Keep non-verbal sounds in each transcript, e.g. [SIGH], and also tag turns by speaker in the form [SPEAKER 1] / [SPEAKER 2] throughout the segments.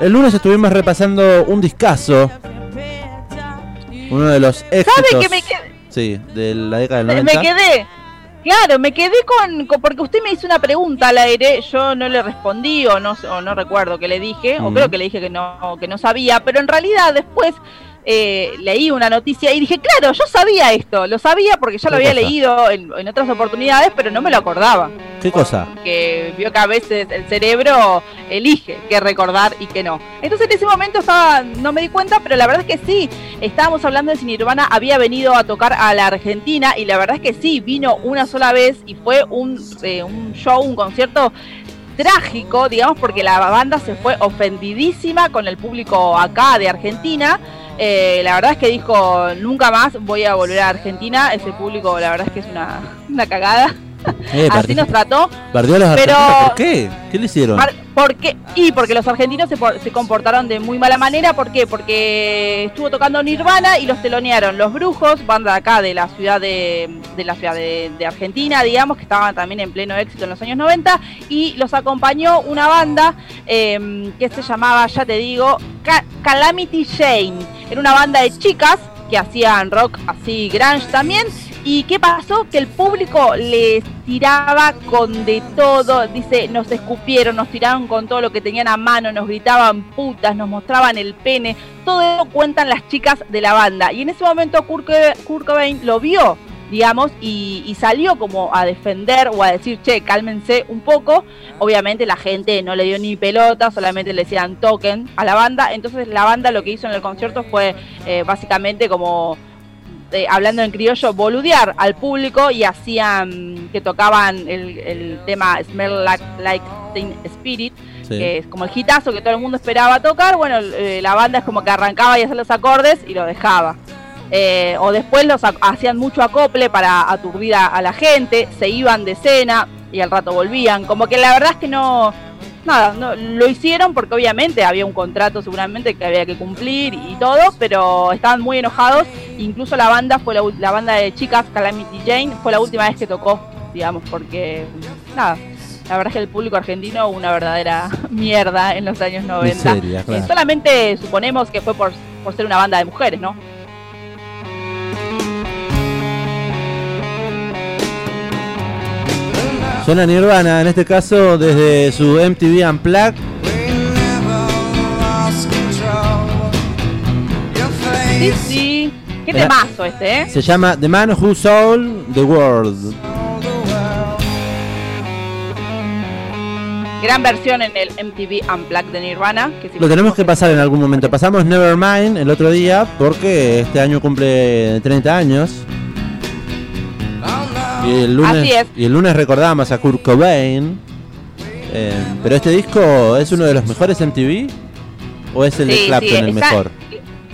[SPEAKER 1] El lunes estuvimos repasando un discazo. Uno de los éxitos.
[SPEAKER 2] ¿Sabe que me quedé?
[SPEAKER 1] Sí, de la década del 90.
[SPEAKER 2] Me quedé. Claro, me quedé con, con- porque usted me hizo una pregunta al aire, yo no le respondí o no o no recuerdo que le dije, o creo que le dije que no que no sabía, pero en realidad después eh, leí una noticia y dije, claro, yo sabía esto, lo sabía porque ya lo
[SPEAKER 1] ¿Qué
[SPEAKER 2] había
[SPEAKER 1] cosa?
[SPEAKER 2] leído en, en otras oportunidades, pero no me lo acordaba.
[SPEAKER 1] ¿Qué cosa?
[SPEAKER 2] que vio que a veces el cerebro elige qué recordar y qué no. Entonces en ese momento estaba, no me di cuenta, pero la verdad es que sí, estábamos hablando de si Nirvana había venido a tocar a la Argentina y la verdad es que sí, vino una sola vez y fue un, eh, un show, un concierto trágico, digamos, porque la banda se fue ofendidísima con el público acá de Argentina. Eh, la verdad es que dijo, nunca más voy a volver a Argentina. Ese público, la verdad es que es una, [LAUGHS] una cagada.
[SPEAKER 1] Eh,
[SPEAKER 2] Así nos trató.
[SPEAKER 1] bardeó a los
[SPEAKER 2] pero-
[SPEAKER 1] argentinos, ¿Por qué? ¿Qué le hicieron?
[SPEAKER 2] Porque, y porque los argentinos se, por- se comportaron de muy mala manera. ¿Por qué? Porque estuvo tocando Nirvana y los telonearon Los Brujos, banda de acá de la ciudad de, de la ciudad de, de Argentina, digamos, que estaban también en pleno éxito en los años 90. Y los acompañó una banda eh, que se llamaba, ya te digo, Ca- Calamity Jane. Era una banda de chicas que hacían rock así grunge también. ¿Y qué pasó? Que el público les tiraba con de todo. Dice, nos escupieron, nos tiraron con todo lo que tenían a mano, nos gritaban putas, nos mostraban el pene. Todo eso cuentan las chicas de la banda. Y en ese momento Kurt Cobain lo vio, digamos, y, y salió como a defender o a decir, che, cálmense un poco. Obviamente la gente no le dio ni pelota, solamente le decían token a la banda. Entonces la banda lo que hizo en el concierto fue eh, básicamente como eh, hablando en criollo, boludear al público y hacían que tocaban el, el tema Smell Like, like Teen Spirit,
[SPEAKER 1] Sí.
[SPEAKER 2] que es como el hitazo que todo el mundo esperaba tocar. Bueno, eh, la banda es como que arrancaba y hacía los acordes y lo dejaba. Eh, o después los ac- hacían mucho acople para aturdir a, a la gente, se iban de escena y al rato volvían. Como que la verdad es que no, nada, no, lo hicieron porque obviamente había un contrato seguramente que había que cumplir y todo, pero estaban muy enojados. Incluso la banda fue la, la banda de chicas Calamity Jane fue la última vez que tocó, digamos, porque nada. La verdad es que el público argentino una verdadera [LAUGHS] mierda en los años 90.
[SPEAKER 1] Miseria, claro.
[SPEAKER 2] Eh, solamente suponemos que fue por, por ser una banda de mujeres, ¿no?
[SPEAKER 1] Suena Nirvana, en este caso desde su MTV Unplugged.
[SPEAKER 2] Sí, sí. Qué
[SPEAKER 1] Era-
[SPEAKER 2] temazo este, ¿eh?
[SPEAKER 1] Se llama The Man Who Sold the World.
[SPEAKER 2] Gran versión en el MTV Unplugged de Nirvana. Que si
[SPEAKER 1] Lo tenemos que pasar en algún momento. Pasamos Nevermind el otro día porque este año cumple 30 años. Y el lunes,
[SPEAKER 2] Así es.
[SPEAKER 1] Y el lunes recordamos a Kurt Cobain. Eh, pero este disco es uno de los mejores MTV o es el de Clapton
[SPEAKER 2] sí,
[SPEAKER 1] el
[SPEAKER 2] está-
[SPEAKER 1] mejor.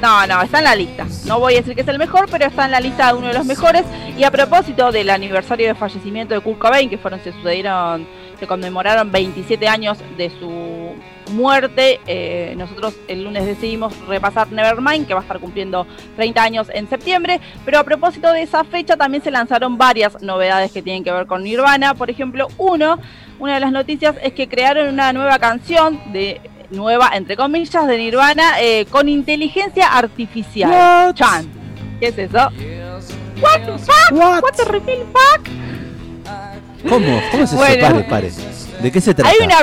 [SPEAKER 2] No, no, está en la lista. No voy a decir que es el mejor, pero está en la lista de uno de los mejores. Y a propósito del aniversario de fallecimiento de Kurt Cobain, que fueron, se sucedieron, se conmemoraron 27 años de su muerte, eh, nosotros el lunes decidimos repasar Nevermind, que va a estar cumpliendo 30 años en septiembre. Pero a propósito de esa fecha también se lanzaron varias novedades que tienen que ver con Nirvana. Por ejemplo, uno, una de las noticias es que crearon una nueva canción de nueva entre comillas de Nirvana eh, con inteligencia artificial.
[SPEAKER 1] What?
[SPEAKER 2] Chan. ¿Qué es eso? What the fuck?
[SPEAKER 1] What?
[SPEAKER 2] What the fuck?
[SPEAKER 1] ¿Cómo? ¿Cómo es eso?
[SPEAKER 2] Bueno.
[SPEAKER 1] Pare, pare. ¿De qué se trata?
[SPEAKER 2] Hay una,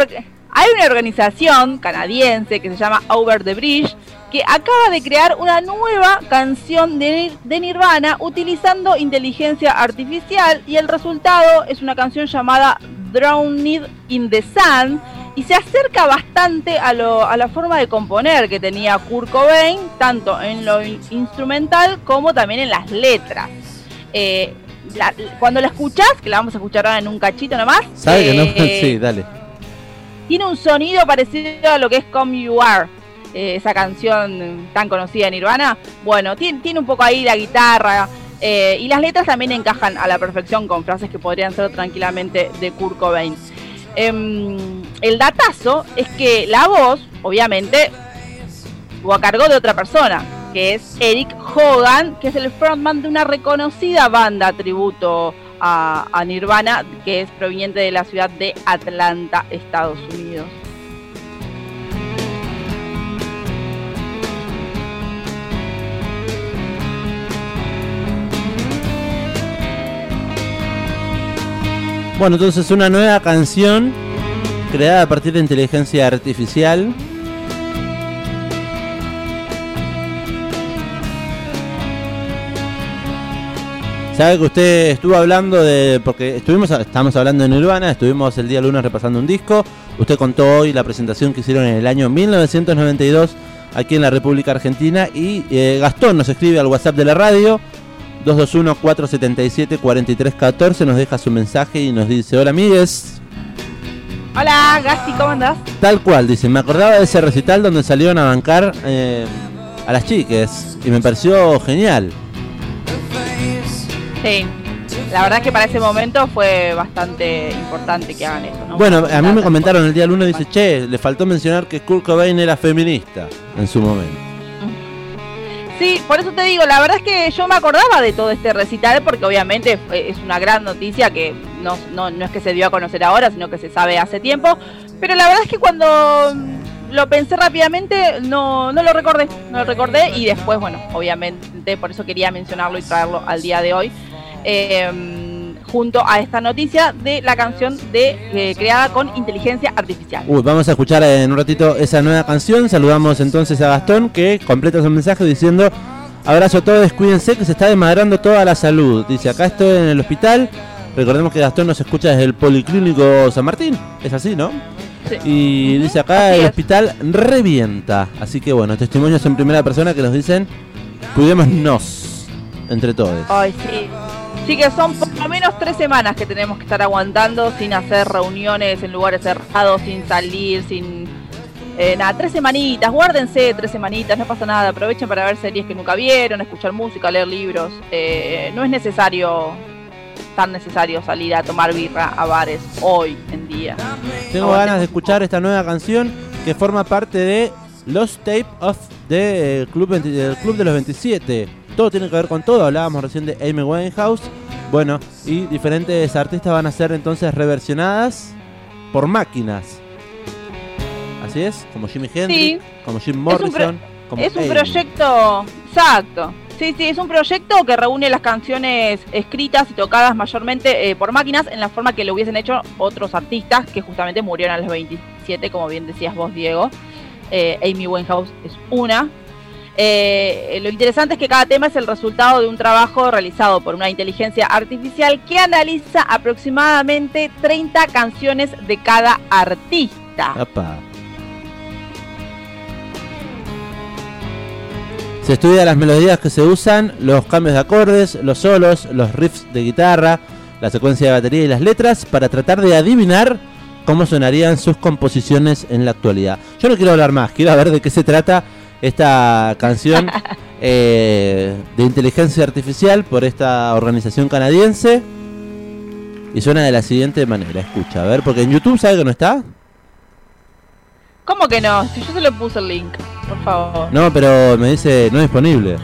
[SPEAKER 2] hay una organización canadiense que se llama Over the Bridge que acaba de crear una nueva canción de, de Nirvana utilizando inteligencia artificial y el resultado es una canción llamada Drowned in the Sun y se acerca bastante a, lo, a la forma de componer que tenía Kurt Cobain, tanto en lo in- instrumental como también en las letras. Eh, la- cuando la escuchás, que la vamos a escuchar ahora en un cachito nomás,
[SPEAKER 1] ¿Sabe que no?
[SPEAKER 2] eh, [LAUGHS]
[SPEAKER 1] Sí, dale.
[SPEAKER 2] tiene un sonido parecido a lo que es Come You Are, eh, esa canción tan conocida de Nirvana. Bueno, tiene, tiene un poco ahí la guitarra eh, y las letras también encajan a la perfección con frases que podrían ser tranquilamente de Kurt Cobain. Em, el datazo es que la voz, obviamente, o a cargo de otra persona, que es Eric Hogan, que es el frontman de una reconocida banda tributo a, Nirvana, que es proveniente de la ciudad de Atlanta, Estados Unidos.
[SPEAKER 1] Bueno, entonces una nueva canción creada a partir de inteligencia artificial Sabe que usted estuvo hablando de. Porque estuvimos estamos hablando en Urbana, estuvimos el día lunes repasando un disco. Usted contó hoy la presentación que hicieron en el año 1992 aquí en la República Argentina. Y eh, Gastón nos escribe al WhatsApp de la radio. 221-477-4314 nos deja su mensaje y nos dice, hola amigues.
[SPEAKER 2] Hola Gasti, ¿cómo andás?
[SPEAKER 1] Tal cual, dice, me acordaba de ese recital donde salieron a bancar eh, a las chiques y me pareció genial.
[SPEAKER 2] Sí, la verdad que para ese momento fue bastante importante que hagan eso. ¿no?
[SPEAKER 1] Bueno, a mí me comentaron el día lunes, dice, che, le faltó mencionar que Kurt Cobain era feminista en su momento.
[SPEAKER 2] Sí, por eso te digo, la verdad es que yo me acordaba de todo este recital porque obviamente es una gran noticia que no, no, no es que se dio a conocer ahora, sino que se sabe hace tiempo. Pero la verdad es que cuando lo pensé rápidamente, no, no lo recordé, no lo recordé y después, bueno, obviamente por eso quería mencionarlo y traerlo al día de hoy. Eh, junto a esta noticia de la canción de eh, creada con inteligencia artificial.
[SPEAKER 1] Uy, vamos a escuchar en un ratito esa nueva canción. Saludamos entonces a Gastón que completa su mensaje diciendo abrazo a todos, cuídense que se está desmadrando toda la salud. Dice, acá estoy en el hospital. Recordemos que Gastón nos escucha desde el Policlínico San Martín. Es así, ¿no?
[SPEAKER 2] Sí.
[SPEAKER 1] Y dice acá
[SPEAKER 2] así
[SPEAKER 1] el
[SPEAKER 2] es.
[SPEAKER 1] hospital revienta. Así que bueno, testimonios en primera persona que nos dicen cuidémonos entre todos.
[SPEAKER 2] Ay, sí. Sí que son por lo menos tres semanas que tenemos que estar aguantando sin hacer reuniones en lugares cerrados, sin salir, sin... eh, nada, tres semanitas, guárdense tres semanitas, no pasa nada, aprovechen para ver series que nunca vieron, escuchar música, leer libros. Eh, no es necesario, tan necesario salir a tomar birra a bares hoy en día.
[SPEAKER 1] Tengo ganas de escuchar esta nueva canción que forma parte de Los Tape of the eh, Club, 20 del Club de los 27. Todo tiene que ver con todo. Hablábamos recién de Amy Winehouse. Bueno, y diferentes artistas van a ser entonces reversionadas por máquinas. Así es, como Jimi Hendrix, como Jim
[SPEAKER 2] un
[SPEAKER 1] Morrison.
[SPEAKER 2] pro-
[SPEAKER 1] como
[SPEAKER 2] Es un proyecto, exacto. Sí, sí, es un proyecto que reúne las canciones escritas y tocadas mayormente eh, por máquinas en la forma que lo hubiesen hecho otros artistas que justamente murieron a los 27, como bien decías vos, Diego. Eh, Amy Winehouse es una. Eh, lo interesante es que cada tema es el resultado de un trabajo realizado por una inteligencia artificial que analiza aproximadamente 30 canciones de cada artista.
[SPEAKER 1] Se estudia las melodías que se usan, los cambios de acordes, los solos, los riffs de guitarra, la secuencia de batería y las letras para tratar de adivinar cómo sonarían sus composiciones en la actualidad. Yo no quiero hablar más, quiero ver de qué se trata esta canción [LAUGHS] eh, de inteligencia artificial por esta organización canadiense. Y suena de la siguiente manera, escucha, a ver, porque en YouTube sabe que no está.
[SPEAKER 2] ¿Cómo que no? Si yo se lo puse el link, por favor.
[SPEAKER 1] No, pero me dice no disponible.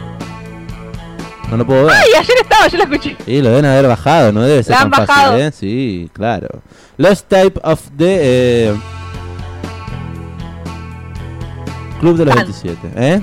[SPEAKER 1] No lo puedo ver.
[SPEAKER 2] Ay, ayer estaba, yo la escuché.
[SPEAKER 1] Sí, lo deben haber bajado, no debe ser
[SPEAKER 2] La
[SPEAKER 1] tan
[SPEAKER 2] han
[SPEAKER 1] fácil. ¿eh? Sí, claro. Lost Type of the eh, Club de los
[SPEAKER 2] Fan.
[SPEAKER 1] 27, ¿eh?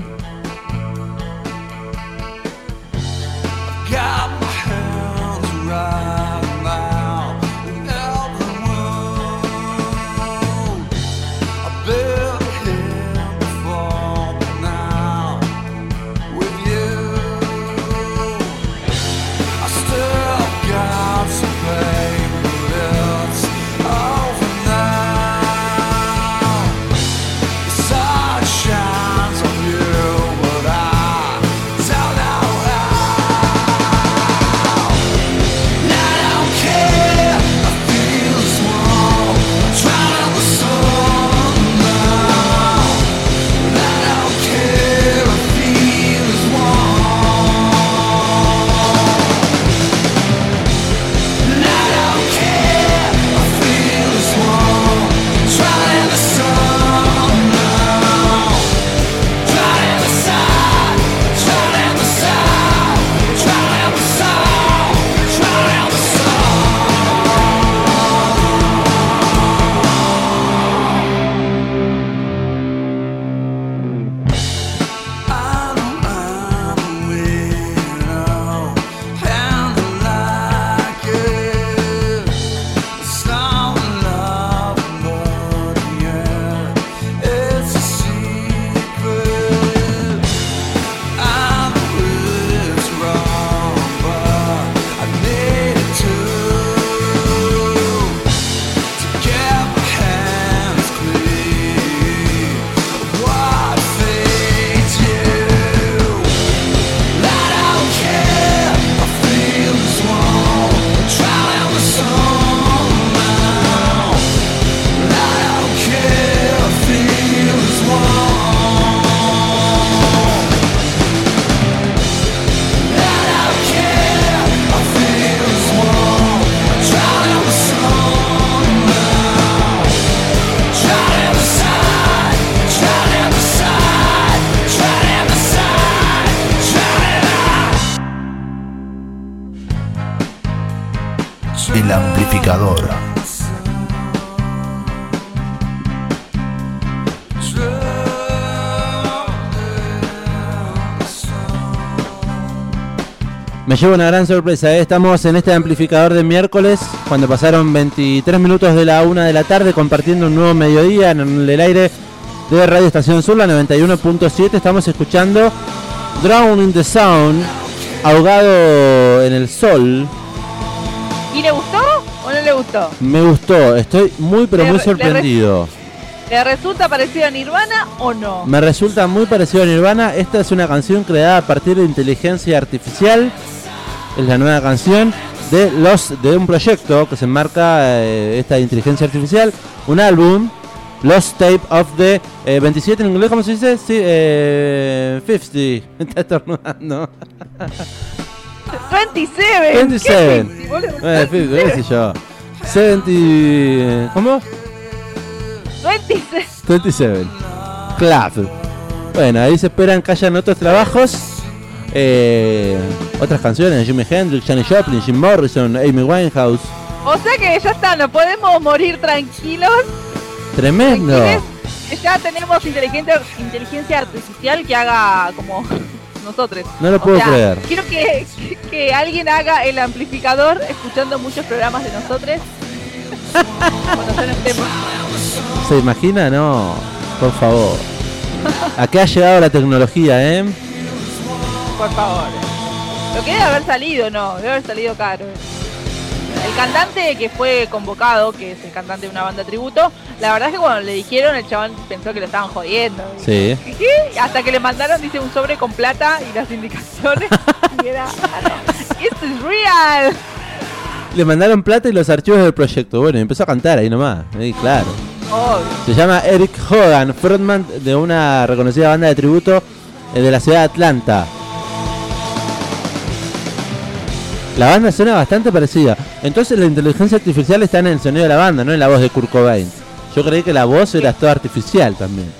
[SPEAKER 1] Me llevo una gran sorpresa, ¿eh? estamos en este amplificador de miércoles, cuando pasaron 23 minutos de la una de la tarde compartiendo un nuevo mediodía en el aire de Radio Estación Sur, la 91.7, estamos escuchando Drown in the Sound, ahogado en el sol.
[SPEAKER 2] ¿Y le gustó o no le gustó?
[SPEAKER 1] Me gustó, estoy muy pero
[SPEAKER 2] Le
[SPEAKER 1] muy
[SPEAKER 2] le
[SPEAKER 1] sorprendido.
[SPEAKER 2] ¿Le resulta parecido a Nirvana o no?
[SPEAKER 1] Me resulta muy parecido a Nirvana. Esta es una canción creada a partir de inteligencia artificial. Es la nueva canción de los de un proyecto que se enmarca eh, esta inteligencia artificial, un álbum, Lost Tape of the eh, 27 en inglés, ¿cómo se dice? Sí, eh, 50. [LAUGHS] Me está estornudando.
[SPEAKER 2] 27.
[SPEAKER 1] 27.
[SPEAKER 2] ¿Qué 50, boludo?
[SPEAKER 1] Eh, 50, qué sé yo. 70. ¿Cómo?
[SPEAKER 2] 26.
[SPEAKER 1] 27. Club. Bueno, ahí se esperan que hayan otros trabajos. eh, otras canciones Jimi Hendrix, Janis Joplin, Jim Morrison, Amy Winehouse.
[SPEAKER 2] O sea que ya está, no podemos morir tranquilos.
[SPEAKER 1] Tremendo.
[SPEAKER 2] Ya tenemos inteligencia artificial que haga como nosotros.
[SPEAKER 1] No lo
[SPEAKER 2] O
[SPEAKER 1] puedo
[SPEAKER 2] sea,
[SPEAKER 1] creer.
[SPEAKER 2] Quiero que, que- [LAUGHS] que alguien haga el amplificador escuchando muchos programas de nosotros. [LAUGHS] Cuando ya no estemos.
[SPEAKER 1] ¿Se imagina? No. Por favor. ¿A qué ha llegado la tecnología, eh?
[SPEAKER 2] Por favor. Lo que debe haber salido, no, debe haber salido caro. El cantante que fue convocado, que es el cantante de una banda tributo, la verdad es que cuando le dijeron, el chabón pensó que lo estaban jodiendo.
[SPEAKER 1] Sí.
[SPEAKER 2] ¿Qué? Hasta que le mandaron, dice, un sobre con plata y las [LAUGHS] indicaciones. y era, "Ah, no, esto es real.
[SPEAKER 1] Le mandaron plata y los archivos del proyecto. Bueno, y empezó a cantar ahí nomás. Sí, claro.
[SPEAKER 2] Obvio.
[SPEAKER 1] Se llama Eric Hogan, frontman de una reconocida banda de tributo eh, de la ciudad de Atlanta. La banda suena bastante parecida. Entonces la inteligencia artificial está en el sonido de la banda, no en la voz de Kurt Cobain. Yo creí que la voz era toda artificial también.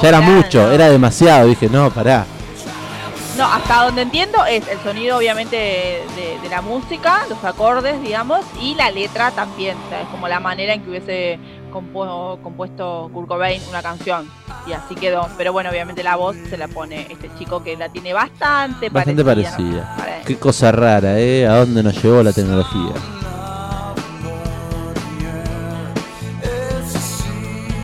[SPEAKER 1] Ya era mucho, era demasiado. Dije, no, pará.
[SPEAKER 2] No, hasta donde entiendo es el sonido obviamente de, de la música, los acordes, digamos, y la letra también, o sea, es como la manera en que hubiese compu- compuesto Kurt Cobain una canción y así quedó. Pero bueno, obviamente la voz se la pone este chico que la tiene bastante,
[SPEAKER 1] Bastante
[SPEAKER 2] parecida.
[SPEAKER 1] parecida.
[SPEAKER 2] Pare-
[SPEAKER 1] Qué cosa rara, ¿eh? ¿A dónde nos llevó la tecnología?